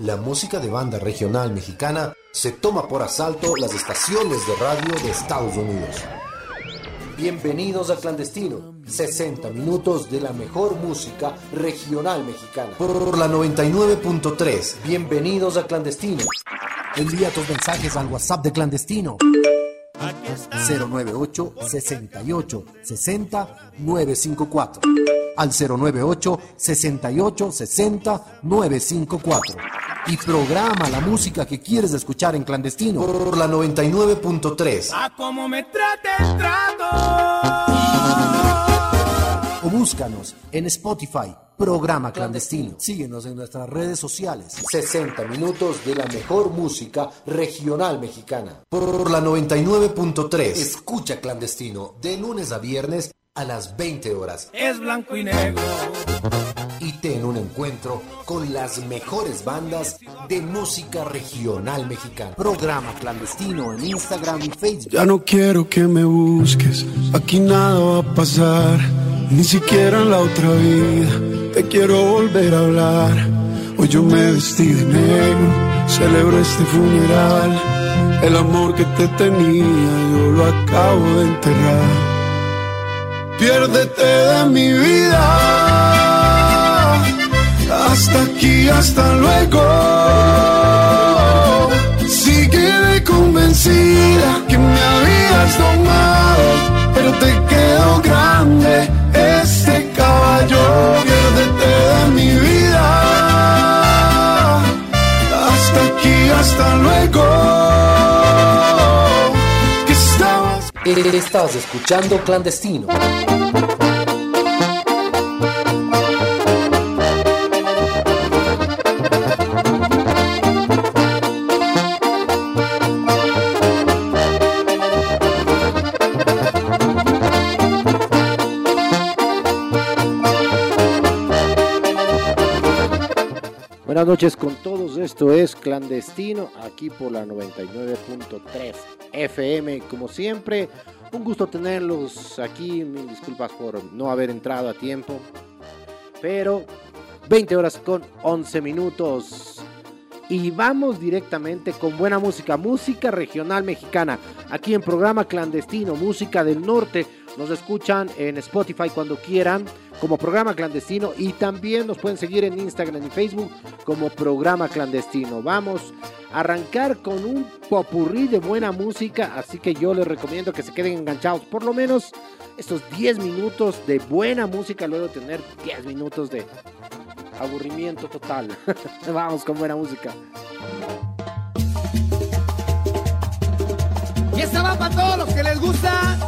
La música de banda regional mexicana se toma por asalto las estaciones de radio de Estados Unidos. Bienvenidos a Clandestino, 60 minutos de la mejor música regional mexicana. Por la 99.3, bienvenidos a Clandestino. Envía tus mensajes al WhatsApp de Clandestino. 098 68 60 954 al 098 68 60 954 y programa la música que quieres escuchar en clandestino por la 99.3. A cómo me trate el trato. O búscanos en Spotify, programa clandestino. Síguenos en nuestras redes sociales. 60 minutos de la mejor música regional mexicana. Por la 99.3. Escucha clandestino de lunes a viernes a las 20 horas. Es blanco y negro. Y ten un encuentro con las mejores bandas de música regional mexicana. Programa clandestino en Instagram y Facebook. Ya no quiero que me busques, aquí nada va a pasar, ni siquiera en la otra vida. Te quiero volver a hablar. Hoy yo me vestí de negro, celebro este funeral. El amor que te tenía, yo lo acabo de enterrar. Piérdete de mi vida. Hasta aquí, hasta luego. Sigue convencida que me habías domado, Estás escuchando clandestino. Buenas noches con todos, esto es Clandestino, aquí por la 99.3 FM, como siempre, un gusto tenerlos aquí, disculpas por no haber entrado a tiempo, pero 20 horas con 11 minutos. Y vamos directamente con buena música, música regional mexicana, aquí en programa Clandestino, música del norte, nos escuchan en Spotify cuando quieran como programa clandestino y también nos pueden seguir en Instagram y Facebook como programa clandestino. Vamos a arrancar con un popurrí de buena música, así que yo les recomiendo que se queden enganchados por lo menos estos 10 minutos de buena música, luego tener 10 minutos de aburrimiento total. Vamos con buena música. Y esta va para todos los que les gusta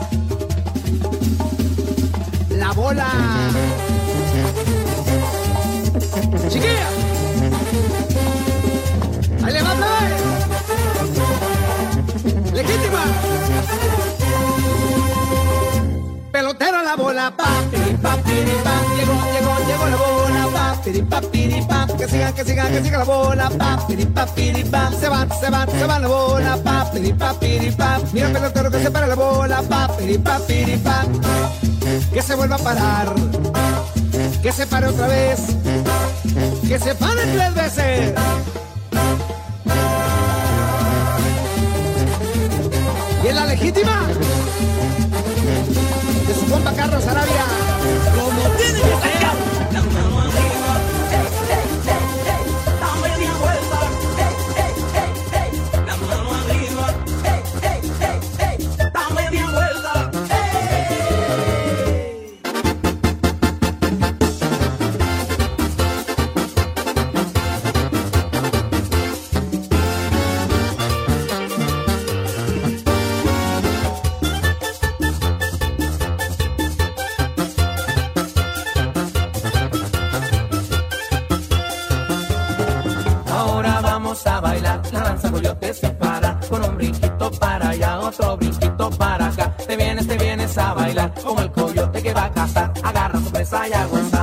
Que siga, que siga, la bola, pa, piri, pa, piri, pa. Se va, se va, se va la bola, pa, piri, pa, piri, pa. Mira el pelotero que se para la bola, pa, piri, pa, piri, pa. Que se vuelva a parar, que se pare otra vez, que se pare tres veces. Y en la legítima de su compa Carlos Arabia. Como tiene que ser. find out what's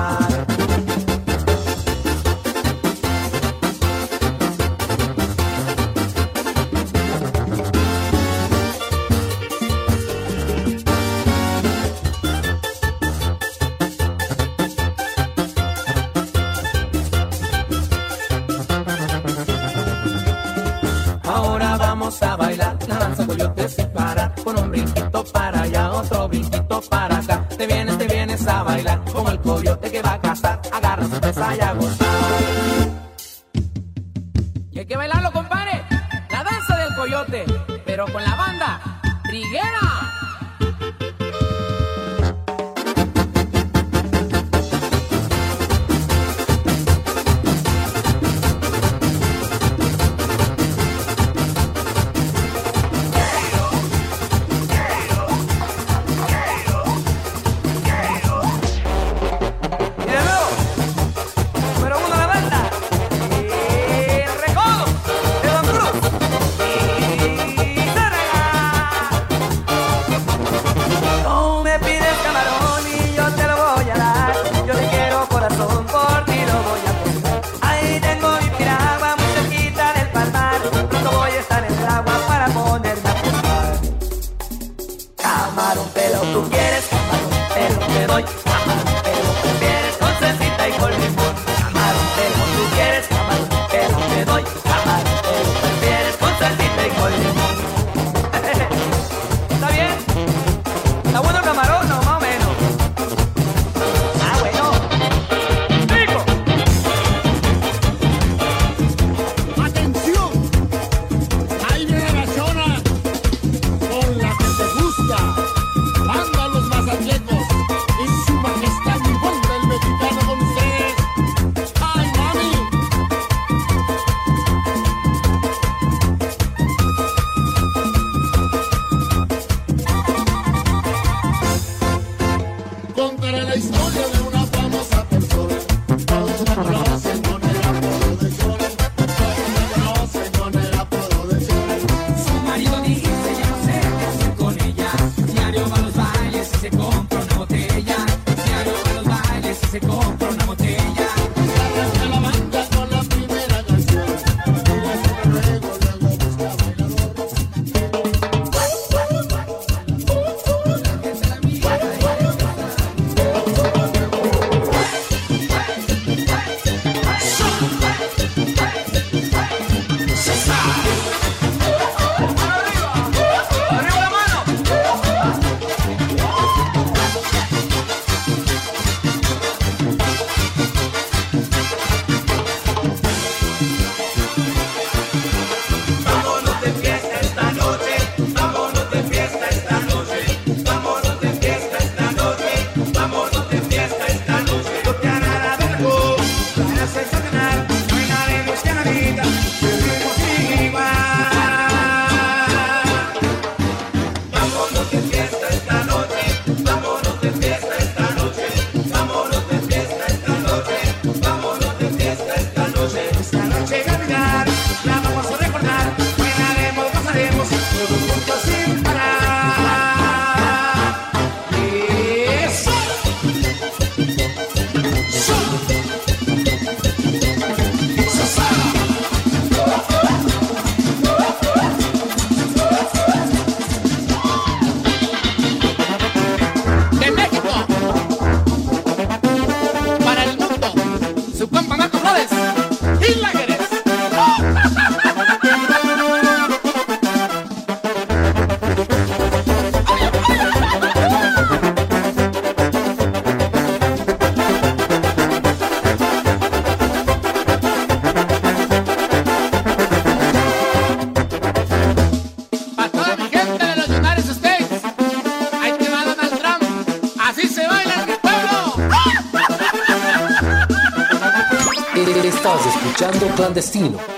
Clandestino.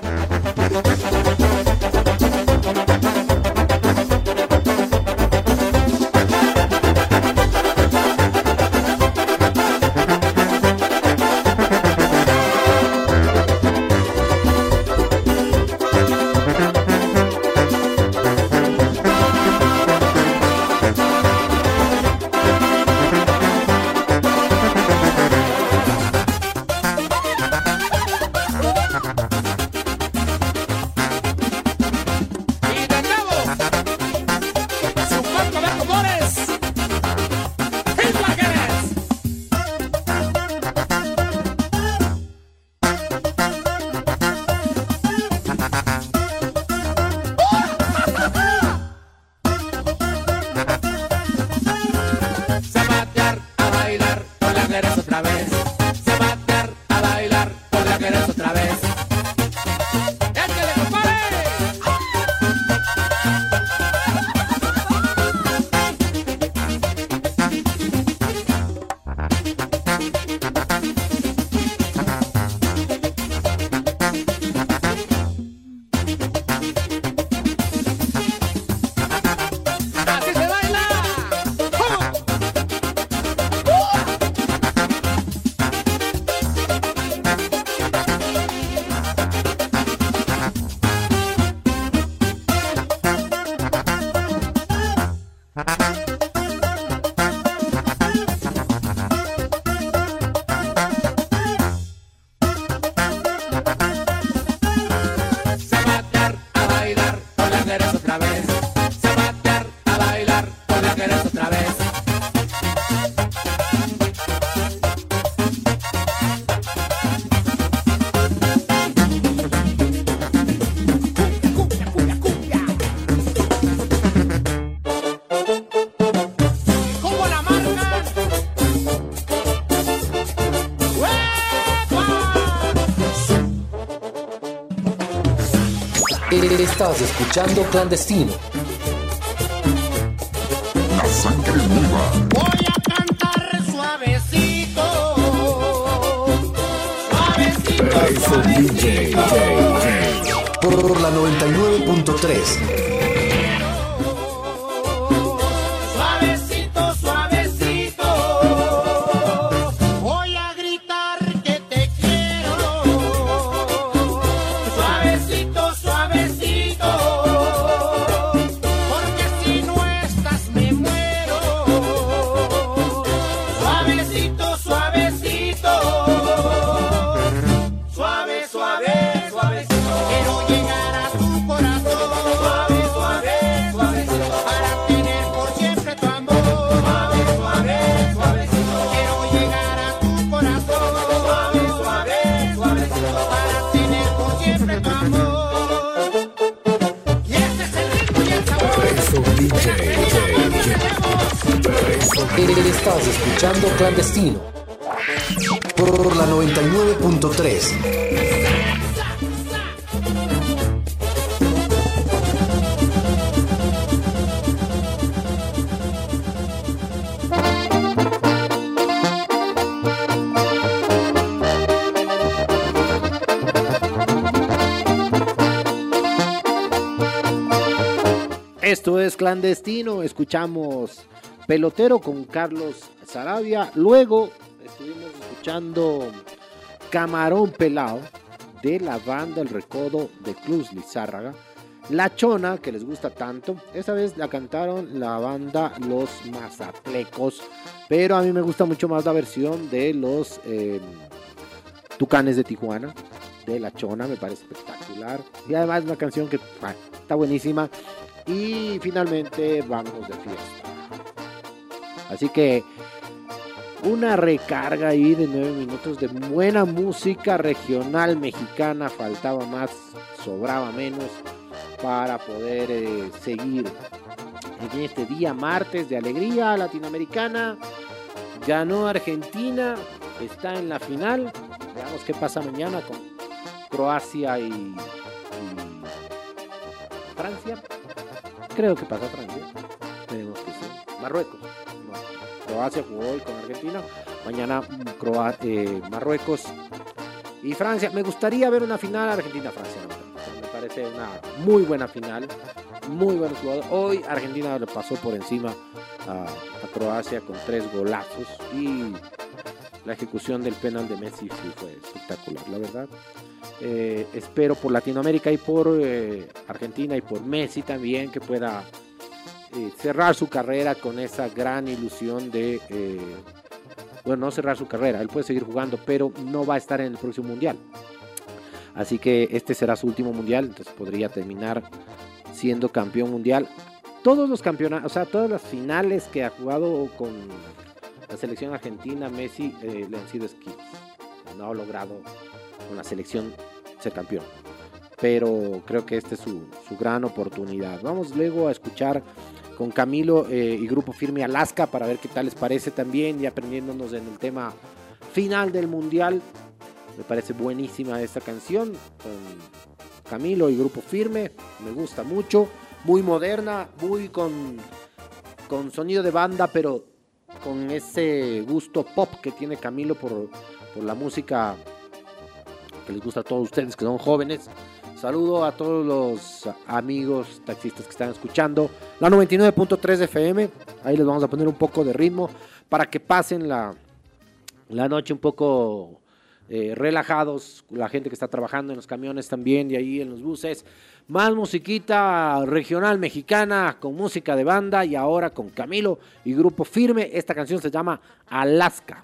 Estás escuchando Clandestino. Voy a cantar suavecito. Suavecito. Por la 99.3. Estás escuchando Clandestino. Por la 99.3. Esto es clandestino. Escuchamos Pelotero con Carlos Sarabia. Luego estuvimos escuchando Camarón Pelado de la banda El Recodo de Cruz Lizárraga. La Chona, que les gusta tanto. Esta vez la cantaron la banda Los Mazatlecos. Pero a mí me gusta mucho más la versión de los eh, Tucanes de Tijuana. De La Chona, me parece espectacular. Y además una canción que está buenísima. Y finalmente vamos de fiesta. Así que una recarga ahí de nueve minutos de buena música regional mexicana. Faltaba más, sobraba menos para poder eh, seguir en este día martes de alegría latinoamericana. Ganó Argentina, está en la final. Veamos qué pasa mañana con Croacia y, y Francia. Creo que pasa Francia. Tenemos que sí. Marruecos. Croacia jugó hoy con Argentina. Mañana mm, Croa- eh, Marruecos y Francia. Me gustaría ver una final Argentina-Francia. Me parece una muy buena final. Muy buenos jugadores. Hoy Argentina le pasó por encima a, Croacia con tres golazos. Y la ejecución del penal de Messi fue espectacular, la verdad. Eh, espero por Latinoamérica y por eh, Argentina y por Messi también que pueda eh, cerrar su carrera con esa gran ilusión de, eh, bueno, no cerrar su carrera, él puede seguir jugando, pero no va a estar en el próximo mundial. Así que este será su último mundial, entonces podría terminar siendo campeón mundial. Todos los campeonatos, o sea, todas las finales que ha jugado con la selección argentina, Messi, eh, le han sido esquivos. No ha logrado con la selección ser campeón. Pero creo que esta es su, su gran oportunidad. Vamos luego a escuchar con Camilo eh, y Grupo Firme Alaska para ver qué tal les parece también y aprendiéndonos en el tema final del Mundial. Me parece buenísima esta canción con Camilo y Grupo Firme. Me gusta mucho. Muy moderna, muy con, con sonido de banda, pero con ese gusto pop que tiene Camilo por, por la música que les gusta a todos ustedes que son jóvenes. Saludo a todos los amigos taxistas que están escuchando la 99.3 FM. Ahí les vamos a poner un poco de ritmo para que pasen la, la noche un poco eh, relajados. La gente que está trabajando en los camiones también y ahí en los buses. Más musiquita regional mexicana con música de banda y ahora con Camilo y Grupo Firme. Esta canción se llama Alaska.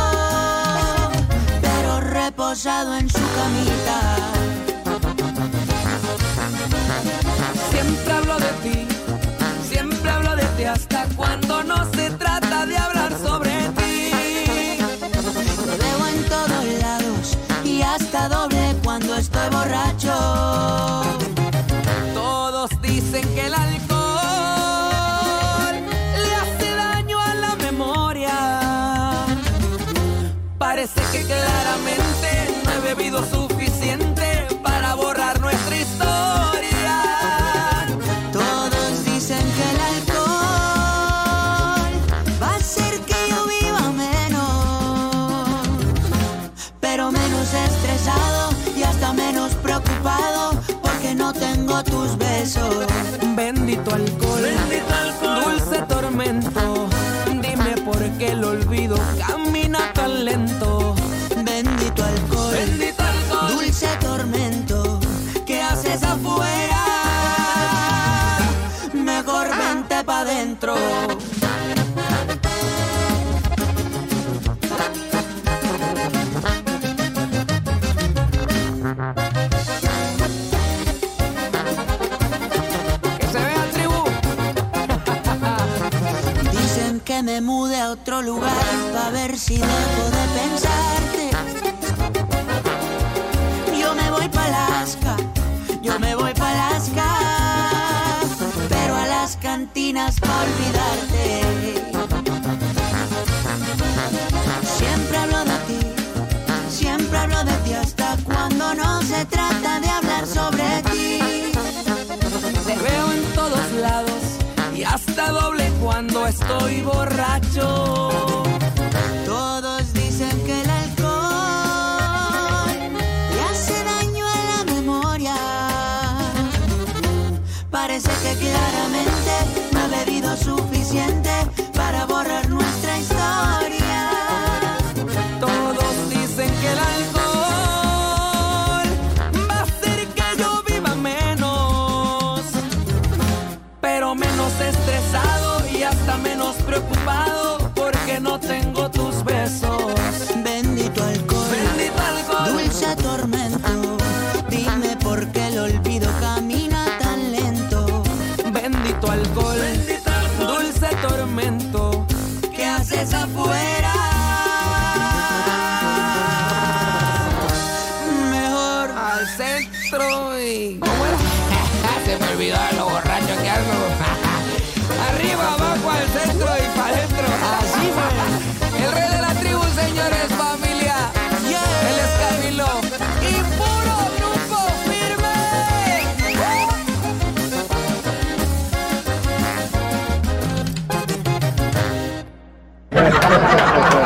en su camita. Siempre hablo de ti, siempre hablo de ti hasta cuando no se trata de hablar sobre Parece que claramente no he bebido suficiente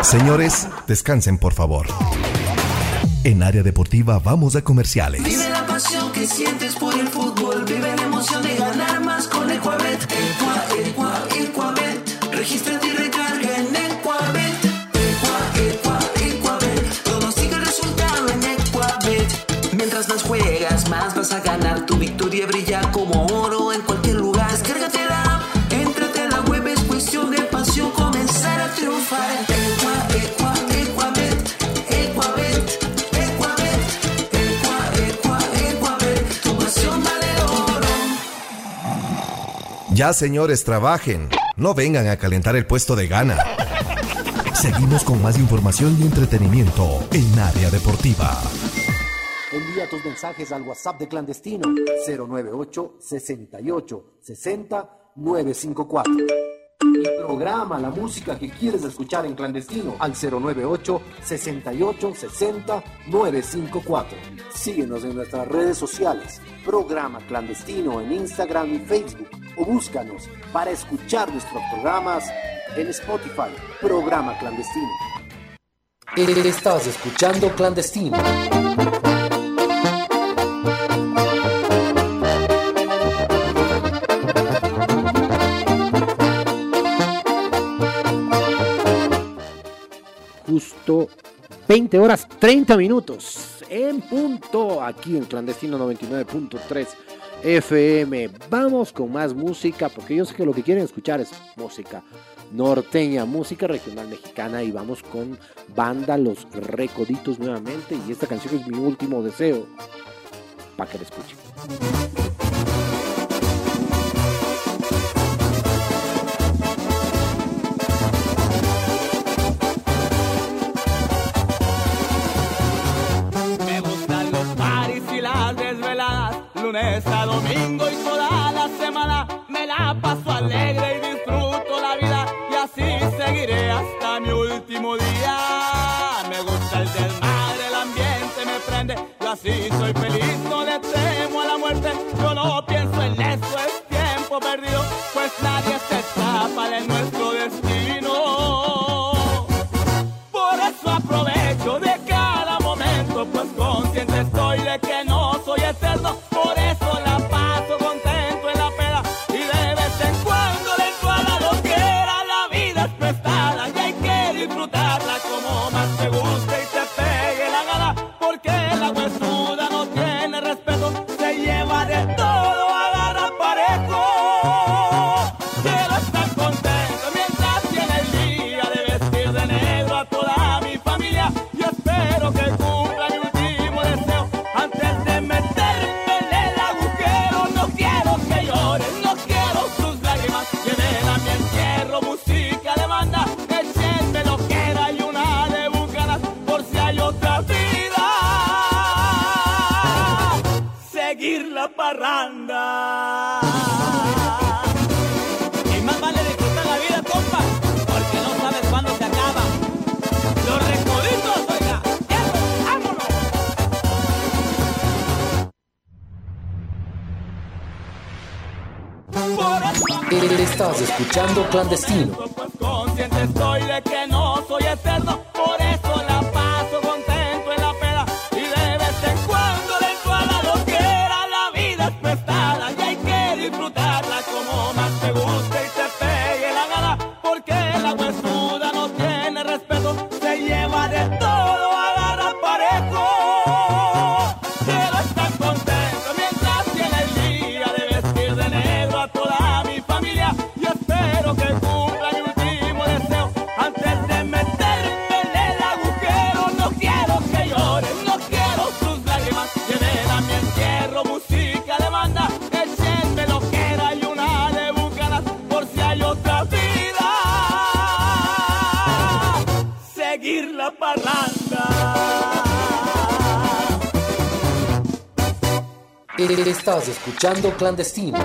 Señores, descansen por favor. En área deportiva vamos a comerciales. Vive la pasión que sientes por el fútbol. Vive la emoción de ganar más con Ecuabet. Equa, Equa, Ecuabet. Regístrate y recarga en Ecuabet. Equa, Equa, Ecuabet. Todo sigue el resultado en Ecuabet. vas a ganar. Ya señores, trabajen. No vengan a calentar el puesto de gana. Seguimos con más información y entretenimiento en área deportiva. Envía tus mensajes al WhatsApp de clandestino 098 68 60 954. Programa la música que quieres escuchar en clandestino al 098 68 60 954. Síguenos en nuestras redes sociales, programa clandestino en Instagram y Facebook o búscanos para escuchar nuestros programas en Spotify, programa clandestino. Estás escuchando clandestino. Justo 20 horas 30 minutos en punto aquí en Clandestino 99.3 FM. Vamos con más música porque yo sé que lo que quieren escuchar es música norteña, música regional mexicana y vamos con banda Los Recoditos nuevamente y esta canción es mi último deseo para que la escuchen. Lunes domingo y toda la semana. Me la paso alegre y disfruto la vida y así seguiré hasta mi último día. Me gusta el desmadre, el ambiente me prende, yo así soy feliz, no le temo a la muerte. Yo no pienso en eso, es tiempo perdido, pues nadie se escapa de nuestro Estás escuchando clandestino. pues consciente estoy. Estás escuchando clandestino.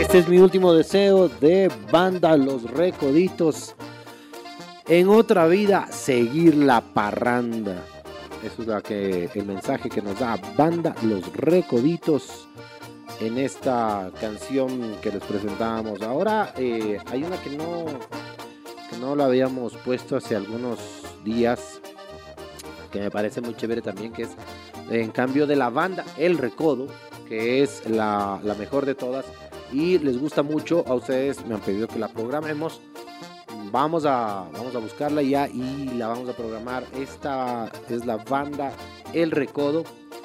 Este es mi último deseo de banda Los Recoditos. En otra vida, seguir la parranda. Eso es la que, el mensaje que nos da banda Los Recoditos en esta canción que les presentábamos. Ahora eh, hay una que no, que no la habíamos puesto hace algunos días, que me parece muy chévere también, que es en cambio de la banda El Recodo, que es la, la mejor de todas y les gusta mucho. A ustedes me han pedido que la programemos. Vamos a, vamos a buscarla ya y la vamos a programar. Esta es la banda El Recodo.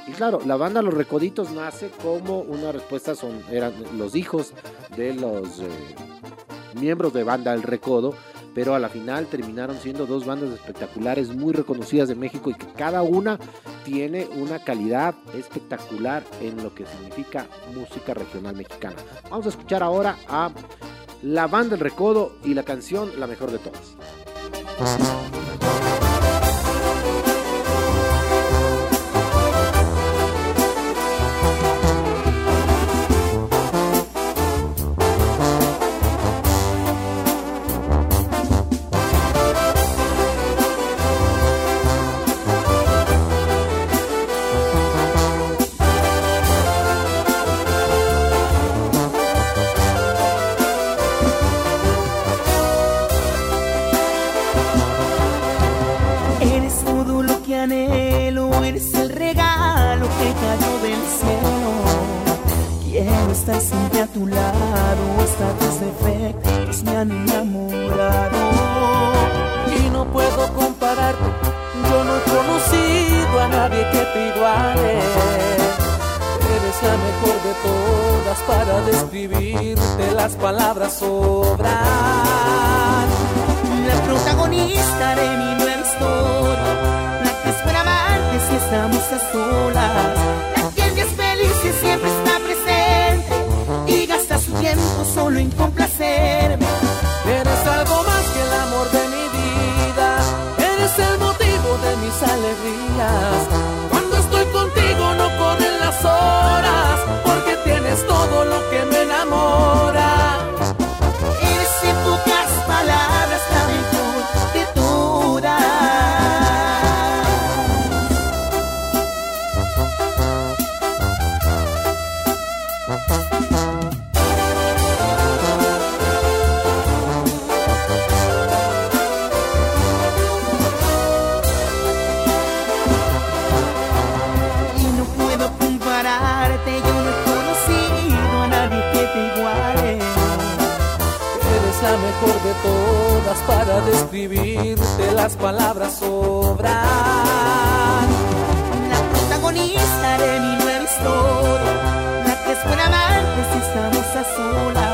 Y claro, la banda Los Recoditos nace como una respuesta, son, eran los hijos de los eh, miembros de banda El Recodo, pero a la final terminaron siendo dos bandas espectaculares muy reconocidas de México y que cada una tiene una calidad espectacular en lo que significa música regional mexicana. Vamos a escuchar ahora a la banda El Recodo y la canción La mejor de todas. Para describirte, las palabras sobran la protagonista de mi nueva historia, la que espera amarte si estamos a solas, la que es feliz y siempre está presente y gasta su tiempo solo en complacerme. Eres algo más que el amor de mi vida, eres el motivo de mis alegrías. Lo que para describirte, las palabras sobran. La protagonista de mi nueva historia, la que es buena amante si estamos a solas.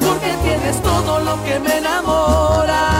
Porque tienes todo lo que me enamora.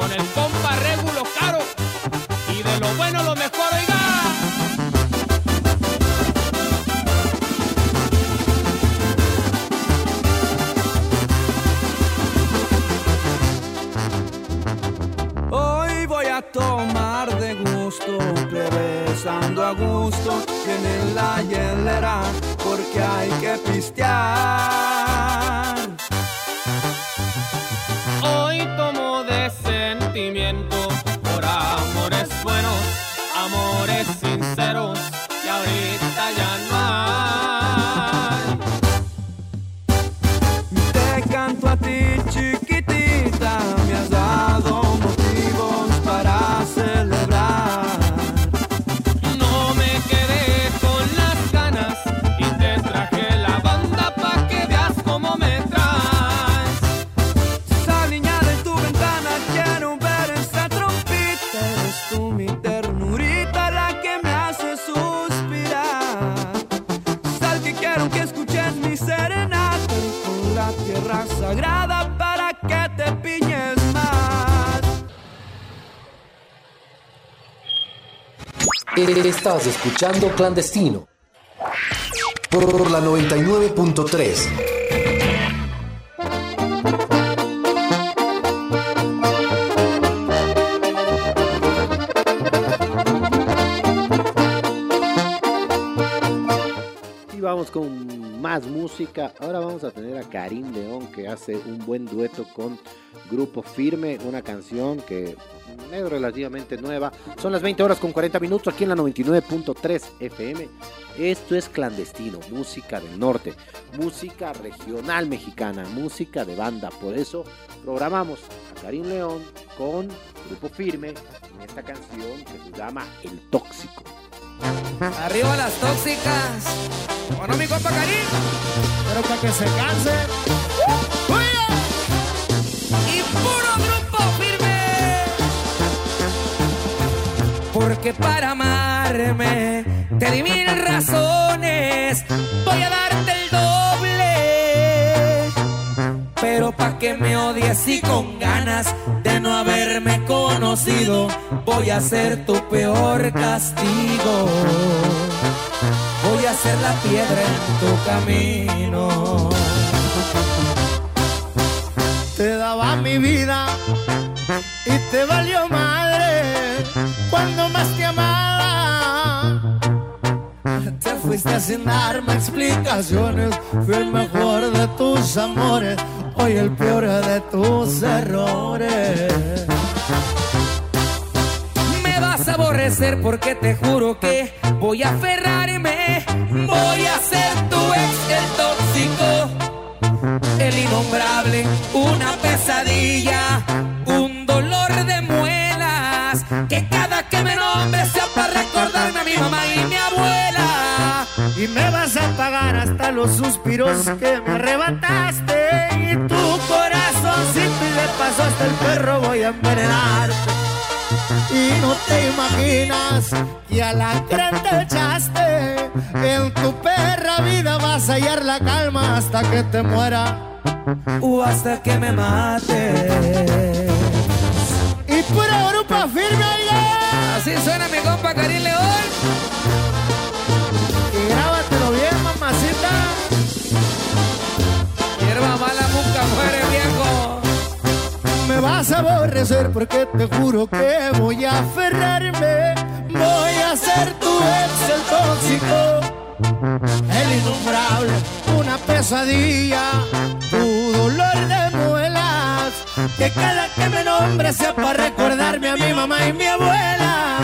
Con el compa Régulo Caro. Y de lo bueno lo mejor, oiga. Hoy voy a tomar de gusto, regresando a gusto, en la hielera, porque hay que pistear. Escuchando Clandestino por la 99.3. Y vamos con más música. Ahora vamos a tener a Karim León que hace un buen dueto con Grupo Firme, una canción que es relativamente nueva. Son las 20 horas con 40 minutos aquí en la 99.3 FM. Esto es clandestino, música del norte, música regional mexicana, música de banda. Por eso programamos a Karim León con Grupo Firme en esta canción que se llama El Tóxico. Arriba las tóxicas. Bueno, mi compa Karim. Pero para que se canse. Y puro grupo firme. Porque para amarme te di mil razones. Voy a darte Pero pa' que me odies y con ganas de no haberme conocido, voy a ser tu peor castigo. Voy a ser la piedra en tu camino. Te daba mi vida y te valió madre fuiste sin darme explicaciones. Fui el mejor de tus amores, hoy el peor de tus errores. Me vas a aborrecer porque te juro que voy a aferrarme. Voy a ser tu ex, el tóxico, el innombrable, una pesadilla, un dolor de muelas. Que cada que me nombre sea para recordarme a mi mamá. Y me vas a pagar hasta los suspiros que me arrebataste. Y tu corazón, si te paso hasta el perro, voy a envenenarte. Y no te imaginas que a la gran te echaste. En tu perra vida vas a hallar la calma hasta que te muera. O hasta que me mate. Y pura grupo firme, oiga. Así suena mi compa Karim León. Hierba mala viejo. Me vas a aborrecer porque te juro que voy a aferrarme. Voy a ser tu ex, el tóxico, el innombrable, una pesadilla, tu dolor de muelas. Que cada que me nombre sea para recordarme a mi mamá y mi abuela.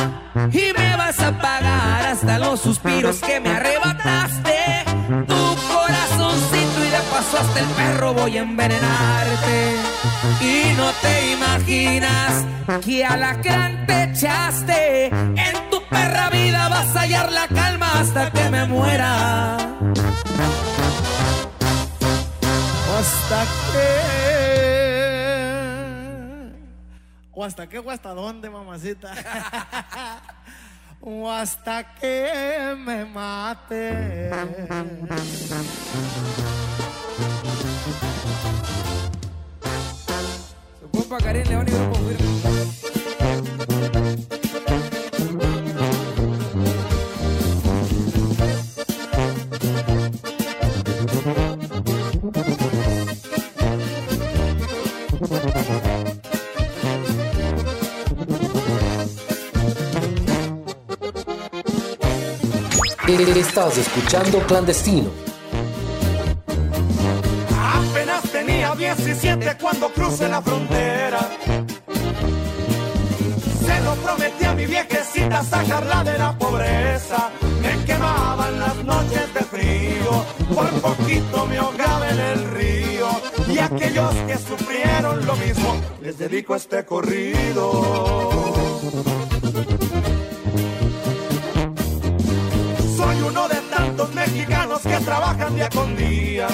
Y me vas a pagar hasta los suspiros que me arrebataste. Hasta el perro voy a envenenarte. Y no te imaginas que a la gran te echaste. En tu perra vida vas a hallar la calma hasta que me muera. Hasta que. O hasta qué o hasta dónde, mamacita. o hasta que me mate. Karim León y Grupo Firme. Estás escuchando Clandestino Apenas tenía 17 cuando crucé la frontera. Mi viejecita sacarla de la pobreza. Me quemaban las noches de frío, por poquito me ahogaba en el río. Y aquellos que sufrieron lo mismo, les dedico este corrido. Soy uno de tantos mexicanos que trabajan día con día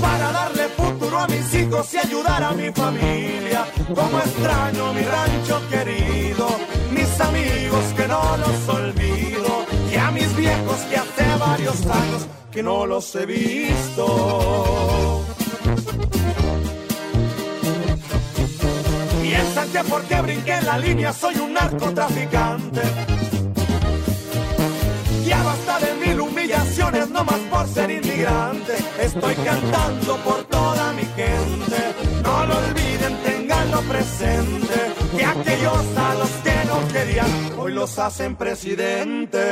para darle futuro a mis hijos y ayudar a mi familia. Como extraño mi rancho querido, mis amigos que no los olvido y a mis viejos que hace varios años que no los he visto. Piensan que porque brinqué la línea soy un narcotraficante. Ya basta de mil humillaciones, no más por ser inmigrante. Estoy cantando por toda mi gente. No lo olviden, tenganlo presente. Que aquellos a los que no querían, hoy los hacen presidentes.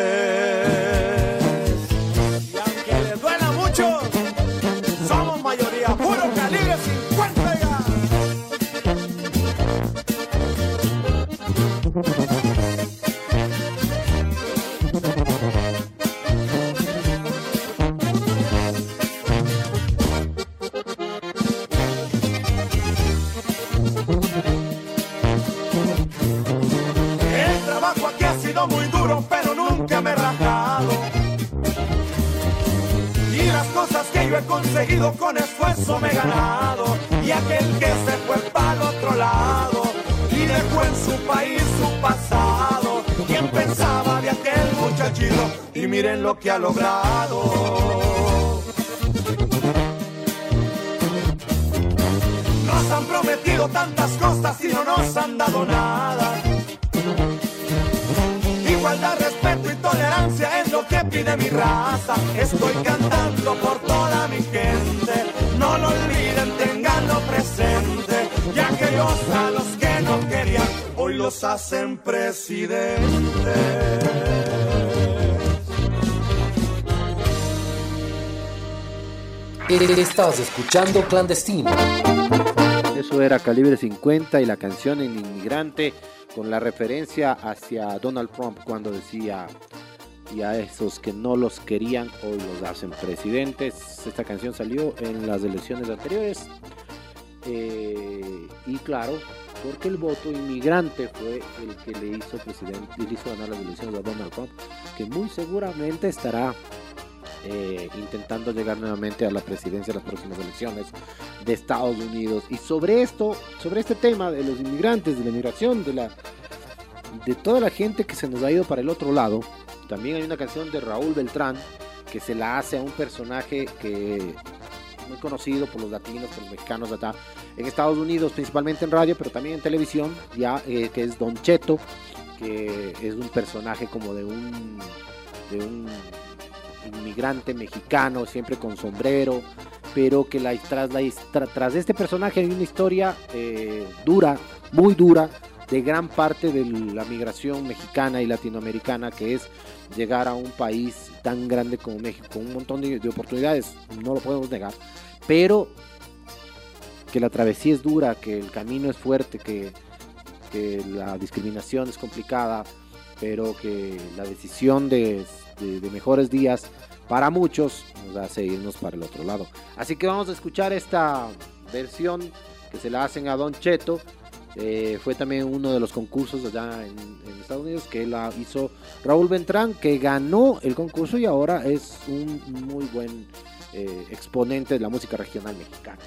Miren lo que ha logrado. Nos han prometido tantas cosas y no nos han dado nada. Igualdad, respeto y tolerancia es lo que pide mi raza. Estoy cantando por toda mi gente. No lo olviden, tenganlo presente. Y aquellos a los que no querían, hoy los hacen presidentes. Estás escuchando Clandestino. Eso era Calibre 50 y la canción El Inmigrante con la referencia hacia Donald Trump cuando decía y a esos que no los querían hoy los hacen presidentes. Esta canción salió en las elecciones anteriores eh, y claro, porque el voto inmigrante fue el que le hizo presidente, le hizo ganar las elecciones a Donald Trump, que muy seguramente estará eh, intentando llegar nuevamente a la presidencia en las próximas elecciones de Estados Unidos. Y sobre esto, sobre este tema de los inmigrantes, de la inmigración, de la de toda la gente que se nos ha ido para el otro lado, también hay una canción de Raúl Beltrán que se la hace a un personaje que muy conocido por los latinos, por los mexicanos acá en Estados Unidos, principalmente en radio, pero también en televisión, ya eh, que es Don Cheto, que es un personaje como de un de un inmigrante mexicano, siempre con sombrero, pero que la, tras, la, tra- tras este personaje hay una historia eh, dura, muy dura, de gran parte de la migración mexicana y latinoamericana, que es llegar a un país tan grande como México, con un montón de, de oportunidades, no lo podemos negar, pero que la travesía es dura, que el camino es fuerte, que la discriminación es complicada, pero que la decisión de, mejores días para muchos nos hace irnos para el otro lado. Así que vamos a escuchar esta versión que se la hacen a Don Cheto. Eh, fue también uno de los concursos allá en, en Estados Unidos que la hizo Raúl Beltrán, que ganó el concurso y ahora es un muy buen eh, exponente de la música regional mexicana.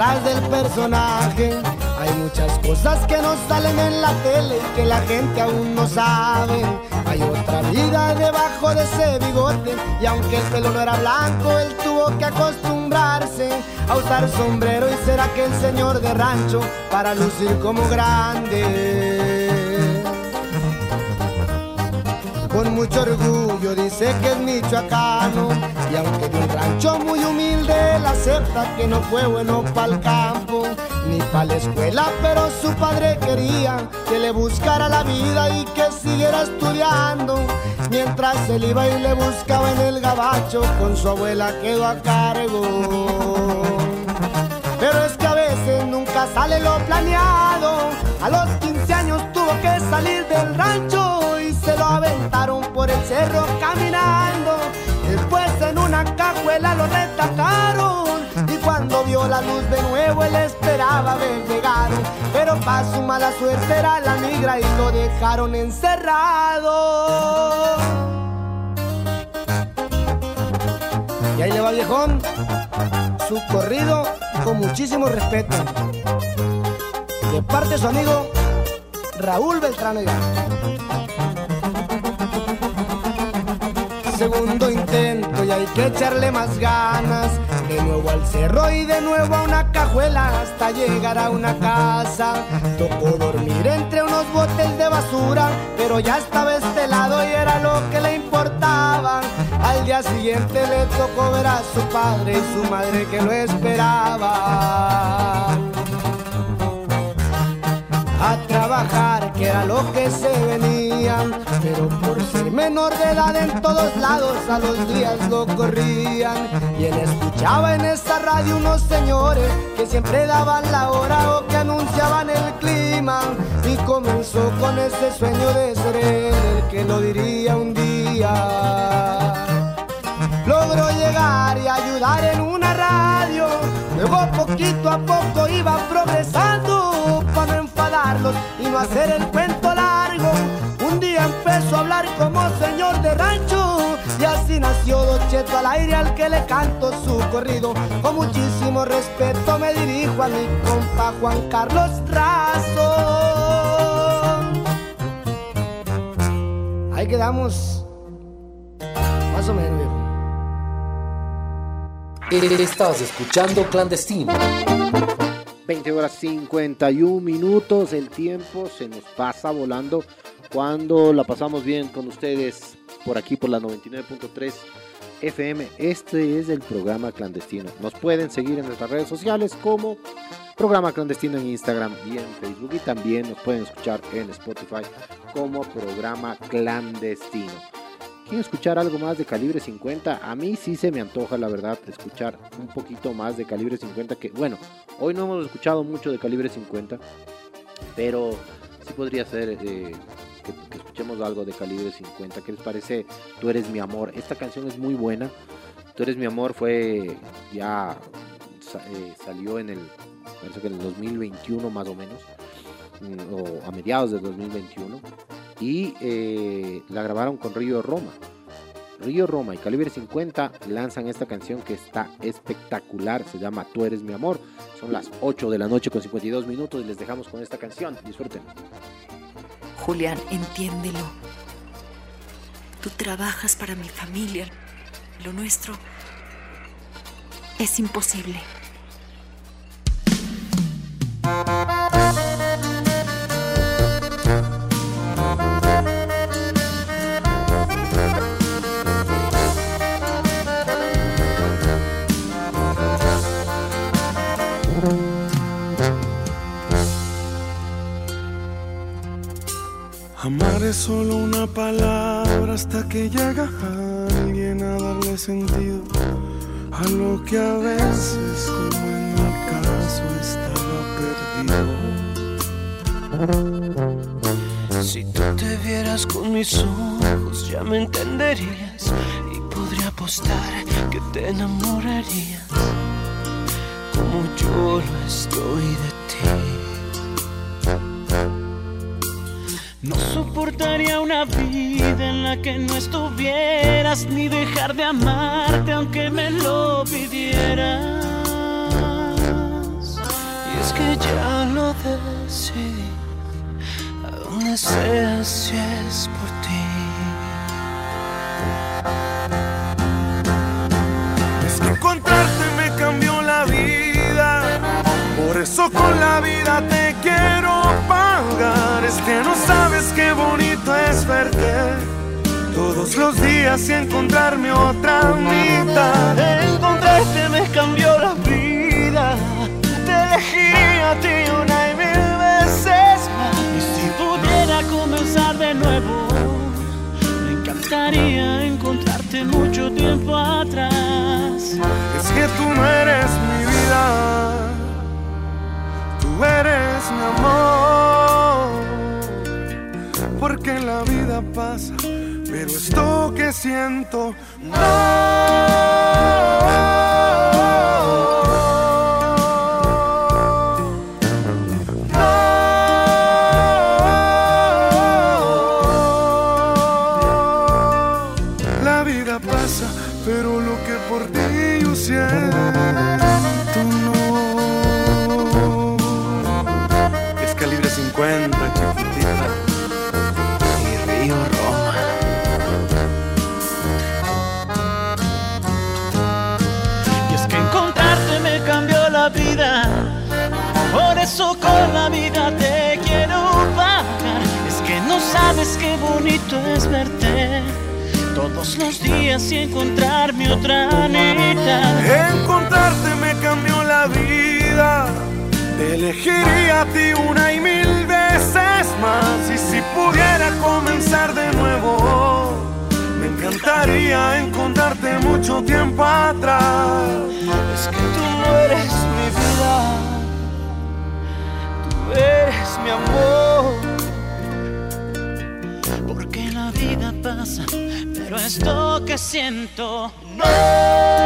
Del personaje. Hay muchas cosas que no salen en la tele y que la gente aún no sabe. Hay otra vida debajo de ese bigote. Y aunque el pelo no era blanco, él tuvo que acostumbrarse a usar sombrero y ser aquel señor de rancho para lucir como grande. Con mucho orgullo dice que es michoacano. Y aunque de un rancho muy humilde él acepta que no fue bueno para el campo ni para la escuela pero su padre quería que le buscara la vida y que siguiera estudiando. Mientras él iba y le buscaba en el gabacho con su abuela quedó a cargo. Pero es que a veces nunca sale lo planeado. A los 15 años tuvo que salir del rancho lo aventaron por el cerro caminando. Después en una cajuela lo retacaron y cuando vio la luz de nuevo él esperaba ver llegar. Pero para su mala suerte era la migra y lo dejaron encerrado. Y ahí le va viejón su corrido con muchísimo respeto. De parte de su amigo Raúl Beltrán. Segundo intento y hay que echarle más ganas. De nuevo al cerro y de nuevo a una cajuela hasta llegar a una casa. Tocó dormir entre unos botes de basura, pero ya estaba este lado y era lo que le importaba. Al día siguiente le tocó ver a su padre y su madre que lo esperaba. A trabajar, que era lo que se venía, pero por ser menor de edad en todos lados a los días lo corrían. Y él escuchaba en esa radio unos señores que siempre daban la hora o que anunciaban el clima. Y comenzó con ese sueño de ser él el que lo diría un día logró llegar y ayudar en una radio. Luego poquito a poco iba progresando enfadarlos y no hacer el cuento largo. Un día empezó a hablar como señor de rancho y así nació Don Cheto al aire al que le canto su corrido. Con muchísimo respeto me dirijo a mi compa Juan Carlos Razo. Ahí quedamos. Más o menos, viejo. Estás escuchando Clandestino. 20 horas 51 minutos, el tiempo se nos pasa volando cuando la pasamos bien con ustedes por aquí por la 99.3 FM. Este es el programa clandestino. Nos pueden seguir en nuestras redes sociales como programa clandestino en Instagram y en Facebook y también nos pueden escuchar en Spotify como programa clandestino. ¿Quieren escuchar algo más de calibre 50? A mí sí se me antoja, la verdad, escuchar un poquito más de calibre 50. Que bueno, hoy no hemos escuchado mucho de calibre 50, pero sí podría ser eh, que, escuchemos algo de calibre 50. ¿Qué les parece? Tú eres mi amor. Esta canción es muy buena. Tú eres mi amor fue ya eh, salió en el parece que en el 2021 más o menos mm, o a mediados del 2021 y eh, la grabaron con Río Roma. Río Roma y Calibre 50 lanzan esta canción que está espectacular, se llama Tú eres mi amor. Son las 8 de la noche con 52 minutos y les dejamos con esta canción. Disfruten. Julián, entiéndelo. Tú trabajas para mi familia. Lo nuestro es imposible. Es solo una palabra hasta que llega alguien a darle sentido a lo que a veces, como en mi caso, estaba perdido. Si tú te vieras con mis ojos ya me entenderías y podría apostar que te enamorarías como yo lo estoy de ti. No soportaría una vida en la que no estuvieras ni dejar de amarte aunque me lo pidieras. Y es que ya lo decidí, a donde sea si es por ti. Es que encontrarte me cambió la vida. Por eso con la vida te quiero pagar. Es que no sabes qué bonito es verte todos los días y encontrarme otra mitad. Encontrarte me cambió la vida. Te elegí a ti una y mil veces más. Y si pudiera comenzar de nuevo, me encantaría encontrarte mucho tiempo atrás. Es que tú no eres mi vida, tú eres mi amor. Porque la vida pasa, pero esto que siento La los días y encontrarme otra mitad. Encontrarte me cambió la vida. Te elegiría a ti una y mil veces más. Y si pudiera comenzar de nuevo, me encantaría encontrarte mucho tiempo atrás. Es que tú no eres mi vida, tú eres mi amor. Porque la vida pasa, pero esto que siento no.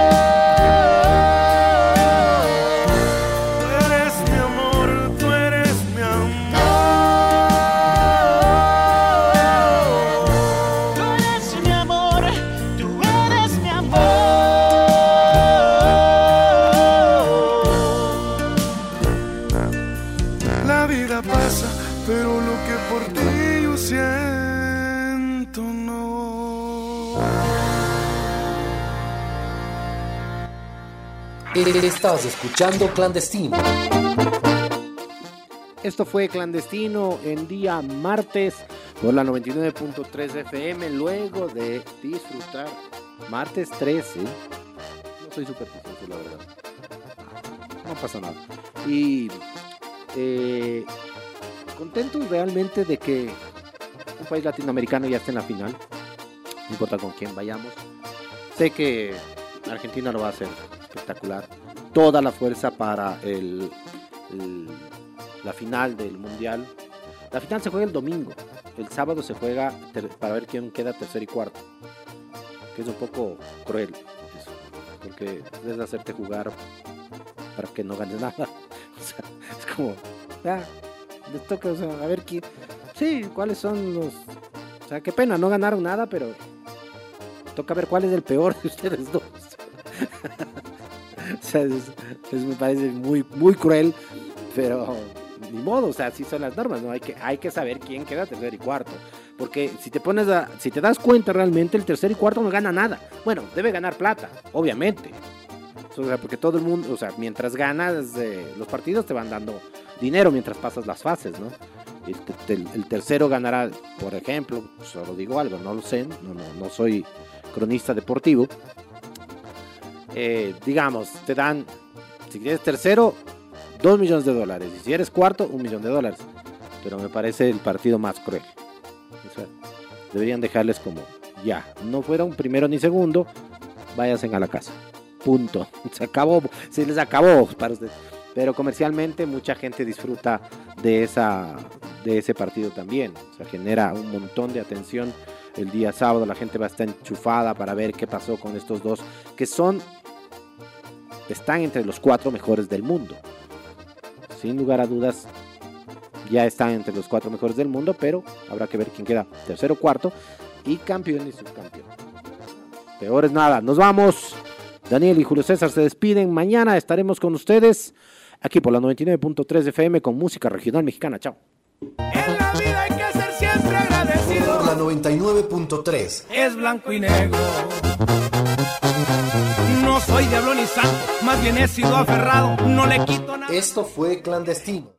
Estás escuchando Clandestino. Esto fue clandestino en día martes por la 99.3 FM. Luego de disfrutar martes 13. No soy supersticioso, la verdad. No pasa nada. Y eh, contentos realmente de que un país latinoamericano ya esté en la final. No importa con quién vayamos. Sé que Argentina lo va a hacer espectacular. Toda la fuerza para el, la final del mundial. La final se juega el domingo. El sábado se juega para ver quién queda tercero y cuarto. Que es un poco cruel. eso, porque es hacerte jugar para que no ganes nada. O sea, es como, ah, les toca, a ver quién. Sí, cuáles son los. O sea, qué pena, no ganaron nada, pero toca ver cuál es el peor de ustedes dos. sea, es- es- me parece muy, muy cruel, pero ni modo, o sea, así son las normas, ¿no? Hay que, hay que saber quién queda tercero y cuarto. Porque si te pones a, si te das cuenta realmente, el tercero y cuarto no gana nada. Bueno, debe ganar plata, obviamente. O sea, porque todo el mundo, o sea, mientras ganas eh, los partidos te van dando dinero mientras pasas las fases, ¿no? El, el- el tercero ganará, por ejemplo, solo digo algo, no lo sé, no, no, no soy cronista deportivo. Eh, digamos, te dan, si eres tercero, dos millones de dólares. Y si eres cuarto, un millón de dólares. Pero me parece el partido más cruel. Deberían dejarles como, ya, no fueron primero ni segundo, váyanse a la casa. Punto. Se acabó, se les acabó para ustedes. Pero comercialmente mucha gente disfruta de, esa, de ese partido también. O sea, genera un montón de atención. El día sábado la gente va a estar enchufada para ver qué pasó con estos dos, que son, están entre los cuatro mejores del mundo. Sin lugar a dudas, ya están entre los cuatro mejores del mundo, pero habrá que ver quién queda tercero, cuarto y campeón y subcampeón. Peor es nada, nos vamos. Daniel y Julio César se despiden. Mañana estaremos con ustedes aquí por la 99.3 FM con música regional mexicana. Chao. La vida hay que ser siempre agradecido. Por la 99.3. Es blanco y negro. No soy diablo ni santo, más bien he sido aferrado. No le quito nada. Esto fue Clandestino.